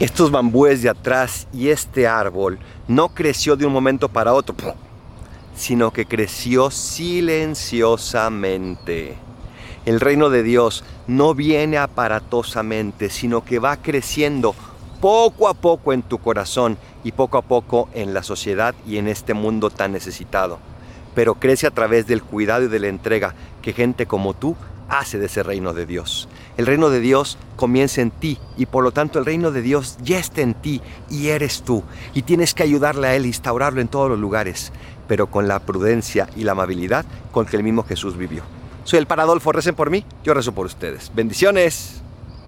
estos bambúes de atrás y este árbol no creció de un momento para otro, sino que creció silenciosamente. El reino de Dios no viene aparatosamente, sino que va creciendo poco a poco en tu corazón y poco a poco en la sociedad y en este mundo tan necesitado. Pero crece a través del cuidado y de la entrega que gente como tú hace de ese reino de Dios. El reino de Dios comienza en ti y por lo tanto el reino de Dios ya está en ti y eres tú. Y tienes que ayudarle a Él, instaurarlo en todos los lugares, pero con la prudencia y la amabilidad con que el mismo Jesús vivió. Soy el Paradolfo, recen por mí, yo rezo por ustedes. Bendiciones.